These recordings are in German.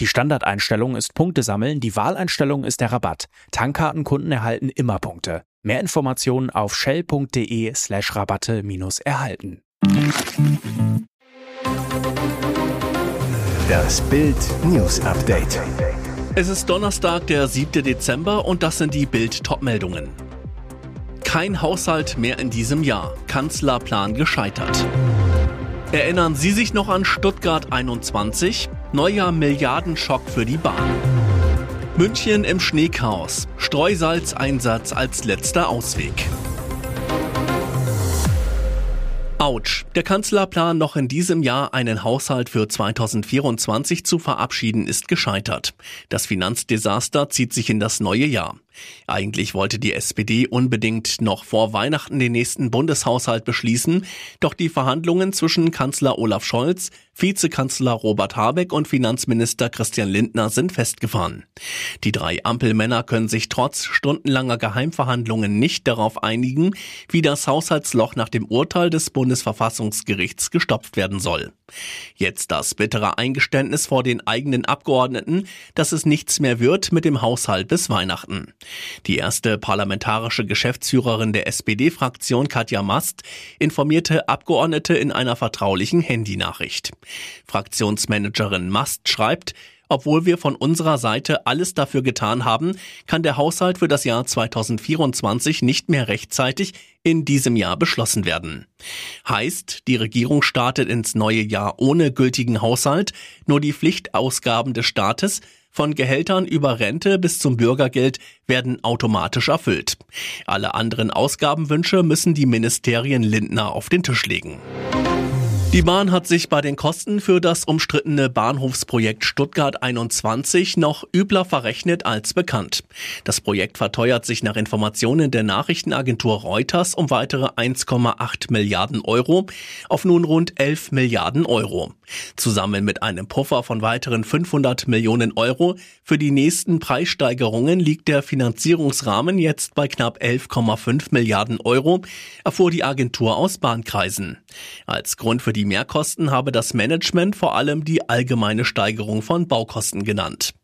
Die Standardeinstellung ist Punkte sammeln, die Wahleinstellung ist der Rabatt. Tankkartenkunden erhalten immer Punkte. Mehr Informationen auf shell.de slash Rabatte minus erhalten. Das Bild News Update. Es ist Donnerstag, der 7. Dezember und das sind die Bild Topmeldungen. Kein Haushalt mehr in diesem Jahr. Kanzlerplan gescheitert. Erinnern Sie sich noch an Stuttgart 21? Neuer Milliardenschock für die Bahn. München im Schneechaos. Streusalzeinsatz als letzter Ausweg. Autsch. Der Kanzlerplan, noch in diesem Jahr einen Haushalt für 2024 zu verabschieden, ist gescheitert. Das Finanzdesaster zieht sich in das neue Jahr. Eigentlich wollte die SPD unbedingt noch vor Weihnachten den nächsten Bundeshaushalt beschließen, doch die Verhandlungen zwischen Kanzler Olaf Scholz, Vizekanzler Robert Habeck und Finanzminister Christian Lindner sind festgefahren. Die drei Ampelmänner können sich trotz stundenlanger Geheimverhandlungen nicht darauf einigen, wie das Haushaltsloch nach dem Urteil des Bundesverfassungsgerichts gestopft werden soll. Jetzt das bittere Eingeständnis vor den eigenen Abgeordneten, dass es nichts mehr wird mit dem Haushalt bis Weihnachten. Die erste parlamentarische Geschäftsführerin der SPD-Fraktion Katja Mast informierte Abgeordnete in einer vertraulichen Handynachricht. Fraktionsmanagerin Mast schreibt, obwohl wir von unserer Seite alles dafür getan haben, kann der Haushalt für das Jahr 2024 nicht mehr rechtzeitig in diesem Jahr beschlossen werden. Heißt, die Regierung startet ins neue Jahr ohne gültigen Haushalt, nur die Pflichtausgaben des Staates von Gehältern über Rente bis zum Bürgergeld werden automatisch erfüllt. Alle anderen Ausgabenwünsche müssen die Ministerien Lindner auf den Tisch legen. Die Bahn hat sich bei den Kosten für das umstrittene Bahnhofsprojekt Stuttgart 21 noch übler verrechnet als bekannt. Das Projekt verteuert sich nach Informationen der Nachrichtenagentur Reuters um weitere 1,8 Milliarden Euro auf nun rund 11 Milliarden Euro. Zusammen mit einem Puffer von weiteren 500 Millionen Euro für die nächsten Preissteigerungen liegt der Finanzierungsrahmen jetzt bei knapp 11,5 Milliarden Euro, erfuhr die Agentur aus Bahnkreisen. Als Grund für die Mehrkosten habe das Management vor allem die allgemeine Steigerung von Baukosten genannt.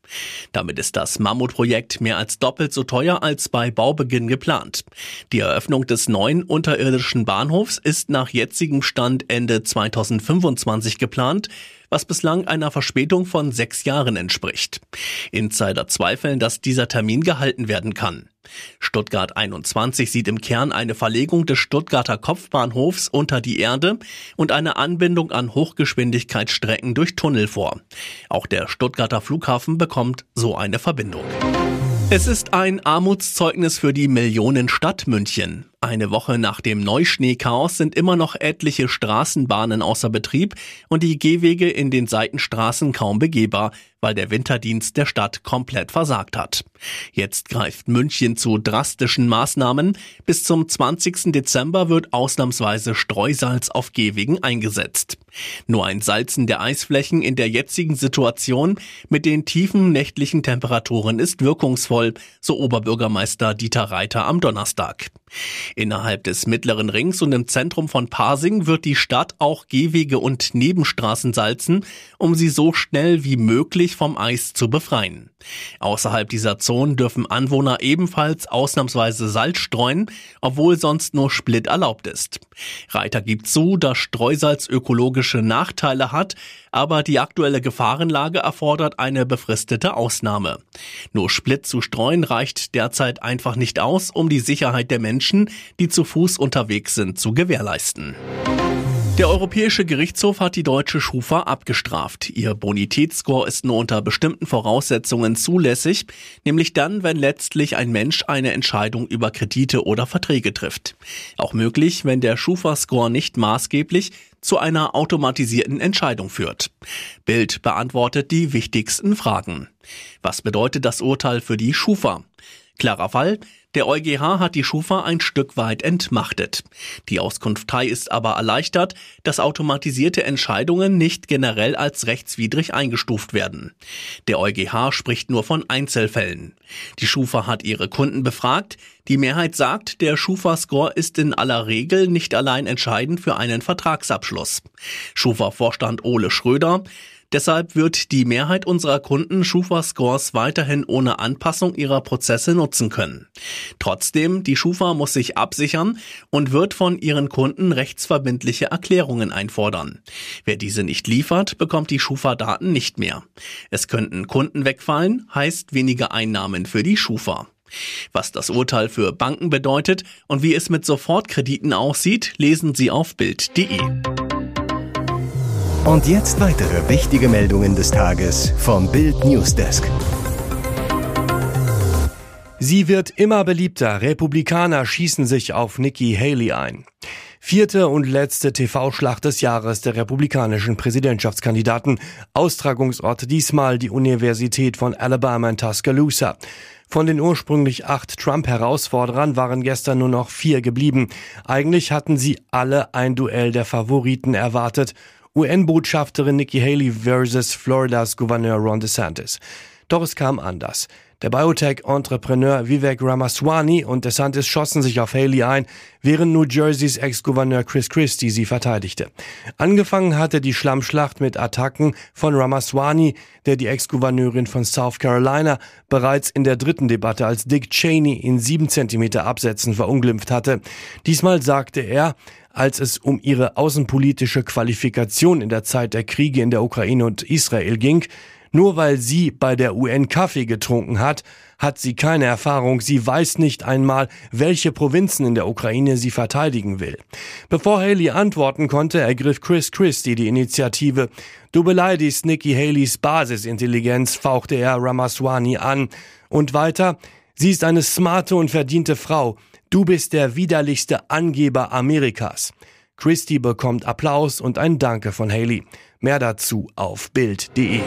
Damit ist das Mammutprojekt mehr als doppelt so teuer als bei Baubeginn geplant. Die Eröffnung des neuen unterirdischen Bahnhofs ist nach jetzigem Stand Ende 2025 geplant, was bislang einer Verspätung von sechs Jahren entspricht. Insider zweifeln, dass dieser Termin gehalten werden kann. Stuttgart 21 sieht im Kern eine Verlegung des Stuttgarter Kopfbahnhofs unter die Erde und eine Anbindung an Hochgeschwindigkeitsstrecken durch Tunnel vor. Auch der Stuttgarter Flughafen bekommt so eine Verbindung. Es ist ein Armutszeugnis für die Millionenstadt München. Eine Woche nach dem Neuschneechaos sind immer noch etliche Straßenbahnen außer Betrieb und die Gehwege in den Seitenstraßen kaum begehbar, weil der Winterdienst der Stadt komplett versagt hat. Jetzt greift München zu drastischen Maßnahmen. Bis zum 20. Dezember wird ausnahmsweise Streusalz auf Gehwegen eingesetzt. Nur ein Salzen der Eisflächen in der jetzigen Situation mit den tiefen nächtlichen Temperaturen ist wirkungsvoll, so Oberbürgermeister Dieter Reiter am Donnerstag. Innerhalb des mittleren Rings und im Zentrum von Pasing wird die Stadt auch Gehwege und Nebenstraßen salzen, um sie so schnell wie möglich vom Eis zu befreien. Außerhalb dieser Zonen dürfen Anwohner ebenfalls ausnahmsweise Salz streuen, obwohl sonst nur Split erlaubt ist. Reiter gibt zu, dass Streusalz ökologische Nachteile hat, aber die aktuelle Gefahrenlage erfordert eine befristete Ausnahme. Nur Split zu streuen reicht derzeit einfach nicht aus, um die Sicherheit der Menschen, die zu Fuß unterwegs sind, zu gewährleisten. Der Europäische Gerichtshof hat die deutsche Schufa abgestraft. Ihr Bonitätsscore ist nur unter bestimmten Voraussetzungen zulässig, nämlich dann, wenn letztlich ein Mensch eine Entscheidung über Kredite oder Verträge trifft. Auch möglich, wenn der Schufa-Score nicht maßgeblich zu einer automatisierten Entscheidung führt. Bild beantwortet die wichtigsten Fragen. Was bedeutet das Urteil für die Schufa? Klarer Fall, Der EuGH hat die Schufa ein Stück weit entmachtet. Die Auskunftei ist aber erleichtert, dass automatisierte Entscheidungen nicht generell als rechtswidrig eingestuft werden. Der EuGH spricht nur von Einzelfällen. Die Schufa hat ihre Kunden befragt. Die Mehrheit sagt, der Schufa-Score ist in aller Regel nicht allein entscheidend für einen Vertragsabschluss. Schufa-Vorstand Ole Schröder Deshalb wird die Mehrheit unserer Kunden Schufa-Scores weiterhin ohne Anpassung ihrer Prozesse nutzen können. Trotzdem, die Schufa muss sich absichern und wird von ihren Kunden rechtsverbindliche Erklärungen einfordern. Wer diese nicht liefert, bekommt die Schufa-Daten nicht mehr. Es könnten Kunden wegfallen, heißt weniger Einnahmen für die Schufa. Was das Urteil für Banken bedeutet und wie es mit Sofortkrediten aussieht, lesen Sie auf Bild.de. Und jetzt weitere wichtige Meldungen des Tages vom Bild Newsdesk. Sie wird immer beliebter. Republikaner schießen sich auf Nikki Haley ein. Vierte und letzte TV-Schlacht des Jahres der republikanischen Präsidentschaftskandidaten. Austragungsort diesmal die Universität von Alabama in Tuscaloosa. Von den ursprünglich acht Trump-Herausforderern waren gestern nur noch vier geblieben. Eigentlich hatten sie alle ein Duell der Favoriten erwartet. UN-Botschafterin Nikki Haley versus Floridas Gouverneur Ron DeSantis. Doch es kam anders. Der Biotech-Entrepreneur Vivek Ramaswamy und DeSantis schossen sich auf Haley ein, während New Jerseys Ex-Gouverneur Chris Christie sie verteidigte. Angefangen hatte die Schlammschlacht mit Attacken von Ramaswamy, der die Ex-Gouverneurin von South Carolina bereits in der dritten Debatte als Dick Cheney in sieben Zentimeter Absätzen verunglimpft hatte. Diesmal sagte er, als es um ihre außenpolitische Qualifikation in der Zeit der Kriege in der Ukraine und Israel ging. Nur weil sie bei der UN Kaffee getrunken hat, hat sie keine Erfahrung, sie weiß nicht einmal, welche Provinzen in der Ukraine sie verteidigen will. Bevor Haley antworten konnte, ergriff Chris Christie die Initiative. Du beleidigst Nikki Haleys Basisintelligenz, fauchte er Ramaswamy an. Und weiter, sie ist eine smarte und verdiente Frau. Du bist der widerlichste Angeber Amerikas. Christie bekommt Applaus und ein Danke von Haley. Mehr dazu auf Bild.de.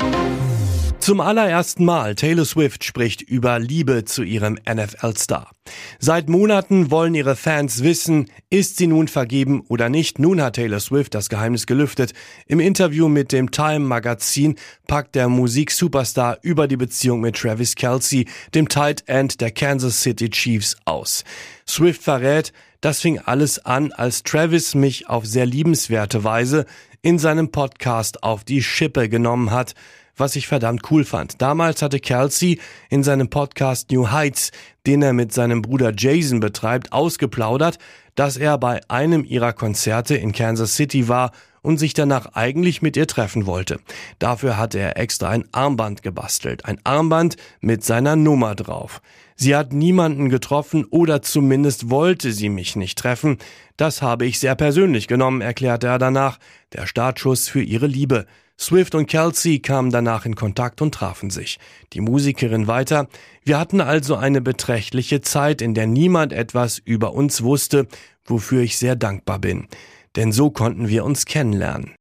Zum allerersten Mal Taylor Swift spricht über Liebe zu ihrem NFL-Star. Seit Monaten wollen ihre Fans wissen, ist sie nun vergeben oder nicht. Nun hat Taylor Swift das Geheimnis gelüftet. Im Interview mit dem Time Magazin packt der Musik-Superstar über die Beziehung mit Travis Kelsey, dem Tight End der Kansas City Chiefs, aus. Swift verrät, das fing alles an, als Travis mich auf sehr liebenswerte Weise in seinem Podcast auf die Schippe genommen hat was ich verdammt cool fand. Damals hatte Kelsey in seinem Podcast New Heights, den er mit seinem Bruder Jason betreibt, ausgeplaudert, dass er bei einem ihrer Konzerte in Kansas City war und sich danach eigentlich mit ihr treffen wollte. Dafür hatte er extra ein Armband gebastelt, ein Armband mit seiner Nummer drauf. Sie hat niemanden getroffen oder zumindest wollte sie mich nicht treffen. Das habe ich sehr persönlich genommen, erklärte er danach, der Startschuss für ihre Liebe. Swift und Kelsey kamen danach in Kontakt und trafen sich. Die Musikerin weiter, wir hatten also eine beträchtliche Zeit, in der niemand etwas über uns wusste, wofür ich sehr dankbar bin. Denn so konnten wir uns kennenlernen.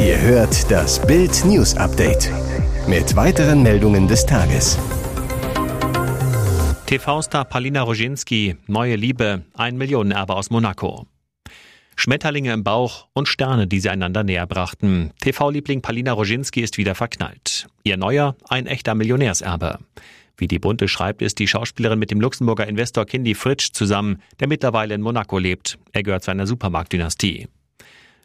Ihr hört das Bild News Update mit weiteren Meldungen des Tages. TV-Star Palina Roginski, neue Liebe, ein Millionenerbe aus Monaco. Schmetterlinge im Bauch und Sterne, die sie einander näher brachten. TV-Liebling Palina Roginski ist wieder verknallt. Ihr neuer, ein echter Millionärserbe. Wie die Bunte schreibt, ist die Schauspielerin mit dem Luxemburger Investor Kindy Fritsch zusammen, der mittlerweile in Monaco lebt. Er gehört zu einer Supermarktdynastie.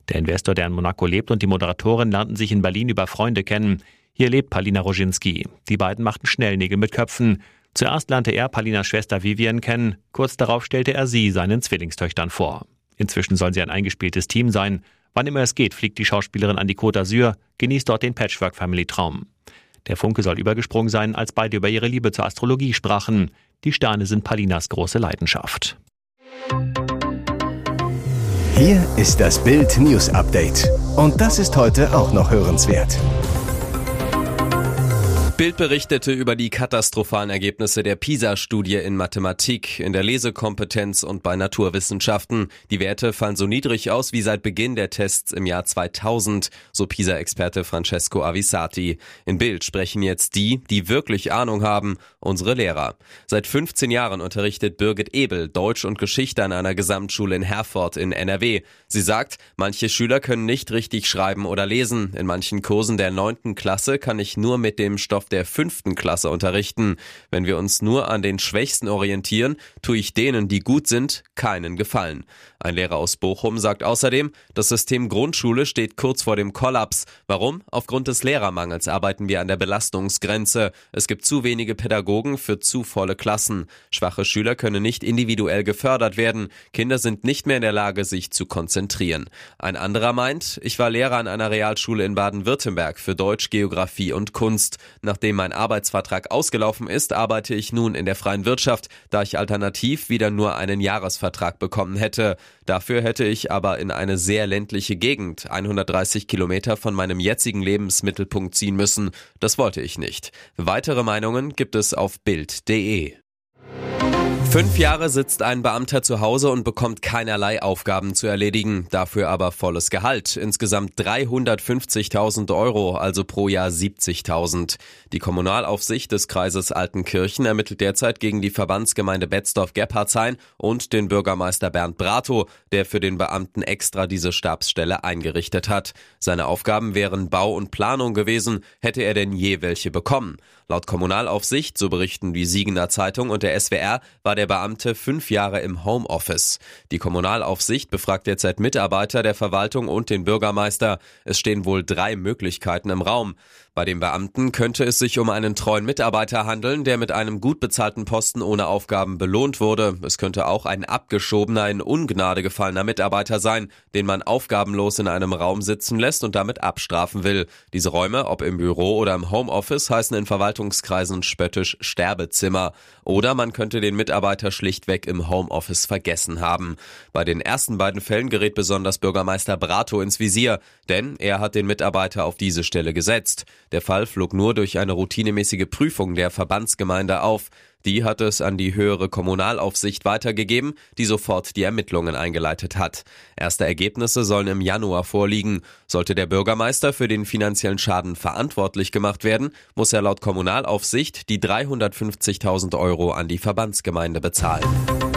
Der Investor, der in Monaco lebt, und die Moderatorin lernten sich in Berlin über Freunde kennen. Hier lebt Palina Roginski. Die beiden machten schnell Nägel mit Köpfen. Zuerst lernte er Palinas Schwester Vivian kennen. Kurz darauf stellte er sie seinen Zwillingstöchtern vor. Inzwischen sollen sie ein eingespieltes Team sein. Wann immer es geht, fliegt die Schauspielerin an die Côte d'Azur, genießt dort den Patchwork-Family-Traum. Der Funke soll übergesprungen sein, als beide über ihre Liebe zur Astrologie sprachen. Die Sterne sind Palinas große Leidenschaft. Hier ist das Bild News Update. Und das ist heute auch noch hörenswert. Bild berichtete über die katastrophalen Ergebnisse der PISA-Studie in Mathematik, in der Lesekompetenz und bei Naturwissenschaften. Die Werte fallen so niedrig aus wie seit Beginn der Tests im Jahr 2000, so PISA-Experte Francesco Avisati. In Bild sprechen jetzt die, die wirklich Ahnung haben, unsere Lehrer. Seit 15 Jahren unterrichtet Birgit Ebel Deutsch und Geschichte an einer Gesamtschule in Herford in NRW. Sie sagt, manche Schüler können nicht richtig schreiben oder lesen. In manchen Kursen der neunten Klasse kann ich nur mit dem Stoff der fünften Klasse unterrichten. Wenn wir uns nur an den Schwächsten orientieren, tue ich denen, die gut sind, keinen Gefallen. Ein Lehrer aus Bochum sagt außerdem, das System Grundschule steht kurz vor dem Kollaps. Warum? Aufgrund des Lehrermangels arbeiten wir an der Belastungsgrenze. Es gibt zu wenige Pädagogen für zu volle Klassen. Schwache Schüler können nicht individuell gefördert werden. Kinder sind nicht mehr in der Lage, sich zu konzentrieren. Ein anderer meint, ich war Lehrer an einer Realschule in Baden-Württemberg für Deutsch, Geografie und Kunst. Nachdem mein Arbeitsvertrag ausgelaufen ist, arbeite ich nun in der freien Wirtschaft, da ich alternativ wieder nur einen Jahresvertrag bekommen hätte. Dafür hätte ich aber in eine sehr ländliche Gegend, 130 Kilometer von meinem jetzigen Lebensmittelpunkt ziehen müssen. Das wollte ich nicht. Weitere Meinungen gibt es auf Bild.de. Fünf Jahre sitzt ein Beamter zu Hause und bekommt keinerlei Aufgaben zu erledigen, dafür aber volles Gehalt. Insgesamt 350.000 Euro, also pro Jahr 70.000. Die Kommunalaufsicht des Kreises Altenkirchen ermittelt derzeit gegen die Verbandsgemeinde Betzdorf-Gebhardshain und den Bürgermeister Bernd Brato, der für den Beamten extra diese Stabsstelle eingerichtet hat. Seine Aufgaben wären Bau und Planung gewesen, hätte er denn je welche bekommen. Laut Kommunalaufsicht, so berichten die Siegener Zeitung und der SWR, war der Beamte fünf Jahre im Homeoffice. Die Kommunalaufsicht befragt derzeit Mitarbeiter der Verwaltung und den Bürgermeister. Es stehen wohl drei Möglichkeiten im Raum. Bei dem Beamten könnte es sich um einen treuen Mitarbeiter handeln, der mit einem gut bezahlten Posten ohne Aufgaben belohnt wurde. Es könnte auch ein abgeschobener, in Ungnade gefallener Mitarbeiter sein, den man aufgabenlos in einem Raum sitzen lässt und damit abstrafen will. Diese Räume, ob im Büro oder im Homeoffice, heißen in Verwaltungskreisen spöttisch Sterbezimmer. Oder man könnte den Mitarbeiter schlichtweg im Homeoffice vergessen haben. Bei den ersten beiden Fällen gerät besonders Bürgermeister Brato ins Visier, denn er hat den Mitarbeiter auf diese Stelle gesetzt. Der Fall flog nur durch eine routinemäßige Prüfung der Verbandsgemeinde auf. Die hat es an die höhere Kommunalaufsicht weitergegeben, die sofort die Ermittlungen eingeleitet hat. Erste Ergebnisse sollen im Januar vorliegen. Sollte der Bürgermeister für den finanziellen Schaden verantwortlich gemacht werden, muss er laut Kommunalaufsicht die 350.000 Euro an die Verbandsgemeinde bezahlen.